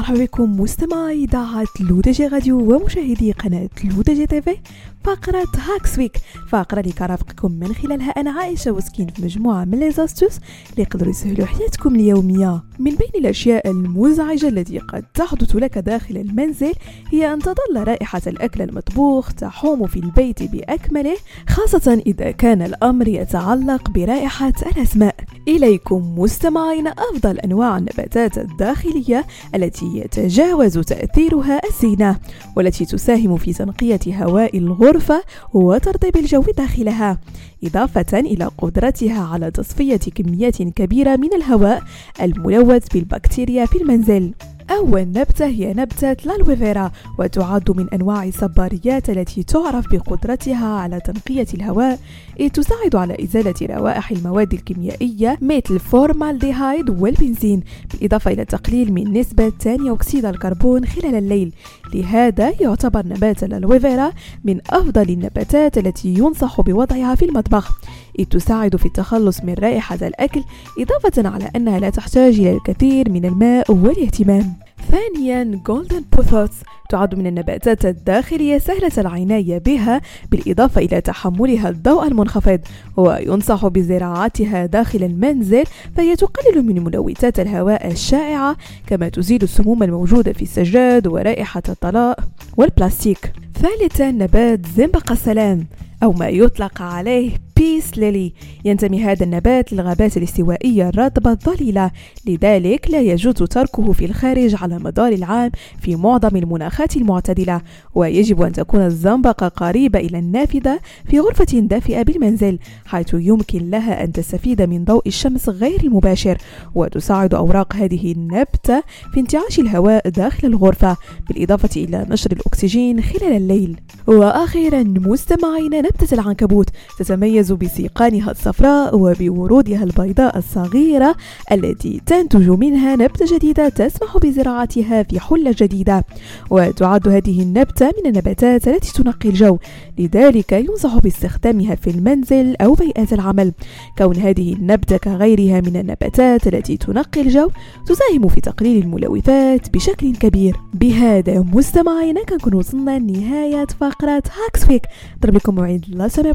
إليكم مستمعي إذاعة لودجي راديو ومشاهدي قناة لودجي تيفي فقرة Hacks Week فقرة اللي كرافقكم من خلالها أنا عائشة وسكين في مجموعة من les astuces اللي يقدروا يسهلوا حياتكم اليومية. من بين الأشياء المزعجة التي قد تحدث لك داخل المنزل هي أن تظل رائحة الأكل المطبوخ تحوم في البيت بأكمله خاصة إذا كان الأمر يتعلق برائحة الأسماء. إليكم مستمعين أفضل أنواع النباتات الداخلية التي يتجاوز تأثيرها الزينة والتي تساهم في تنقية هواء الغرفة وترطيب الجو داخلها إضافة إلى قدرتها على تصفية كميات كبيرة من الهواء الملوث بالبكتيريا في المنزل. أول نبتة هي نبتة لالويفيرا وتعد من أنواع الصباريات التي تعرف بقدرتها على تنقية الهواء. إذ تساعد على إزالة روائح المواد الكيميائية مثل الفورمالديهايد والبنزين بالإضافة إلى التقليل من نسبة ثاني أكسيد الكربون خلال الليل. لهذا يعتبر نبات ال aloe vera من أفضل النباتات التي ينصح بوضعها في المطبخ. إذ تساعد في التخلص من رائحة الأكل إضافة على أنها لا تحتاج إلى الكثير من الماء والاهتمام. ثانيا golden pothos تعد من النباتات الداخلية سهلة العناية بها بالإضافة إلى تحملها الضوء المنخفض وينصح بزراعتها داخل المنزل فهي تقلل من ملوثات الهواء الشائعة كما تزيل السموم الموجودة في السجاد ورائحة الطلاء والبلاستيك. ثالثا نبات زنبق السلام أو ما يطلق عليه بيس ليلي ينتمي هذا النبات للغابات الاستوائية الرطبة الظليلة. لذلك لا يجوز تركه في الخارج على مدار العام في معظم المناخات المعتدلة. ويجب أن تكون الزنبقة قريبة إلى النافذة في غرفة دافئة بالمنزل حيث يمكن لها أن تستفيد من ضوء الشمس غير المباشر. وتساعد أوراق هذه النبتة في انتعاش الهواء داخل الغرفة بالإضافة إلى نشر الأكسجين خلال الليل. وأخيرا مستمعين نبتة العنكبوت تتميز بسيقانها الصفراء وبورودها البيضاء الصغيرة التي تنتج منها نبتة جديدة تسمح بزراعتها في حلة جديدة. وتعد هذه النبتة من النباتات التي تنقي الجو. لذلك ينصح باستخدامها في المنزل أو بيئات العمل. كون هذه النبتة كغيرها من النباتات التي تنقي الجو تساهم في تقليل الملوثات بشكل كبير. بهذا مستمعينا كنكون وصلنا لنهاية فقرة Hacks Week ضرب لكم موعد la semaine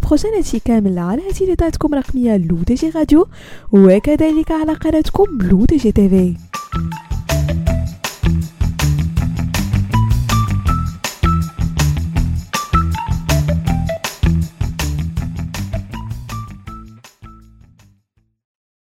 كامل على تليفوناتكم رقمية L'ODJ Radio وكذلك على قناتكم L'ODJ TV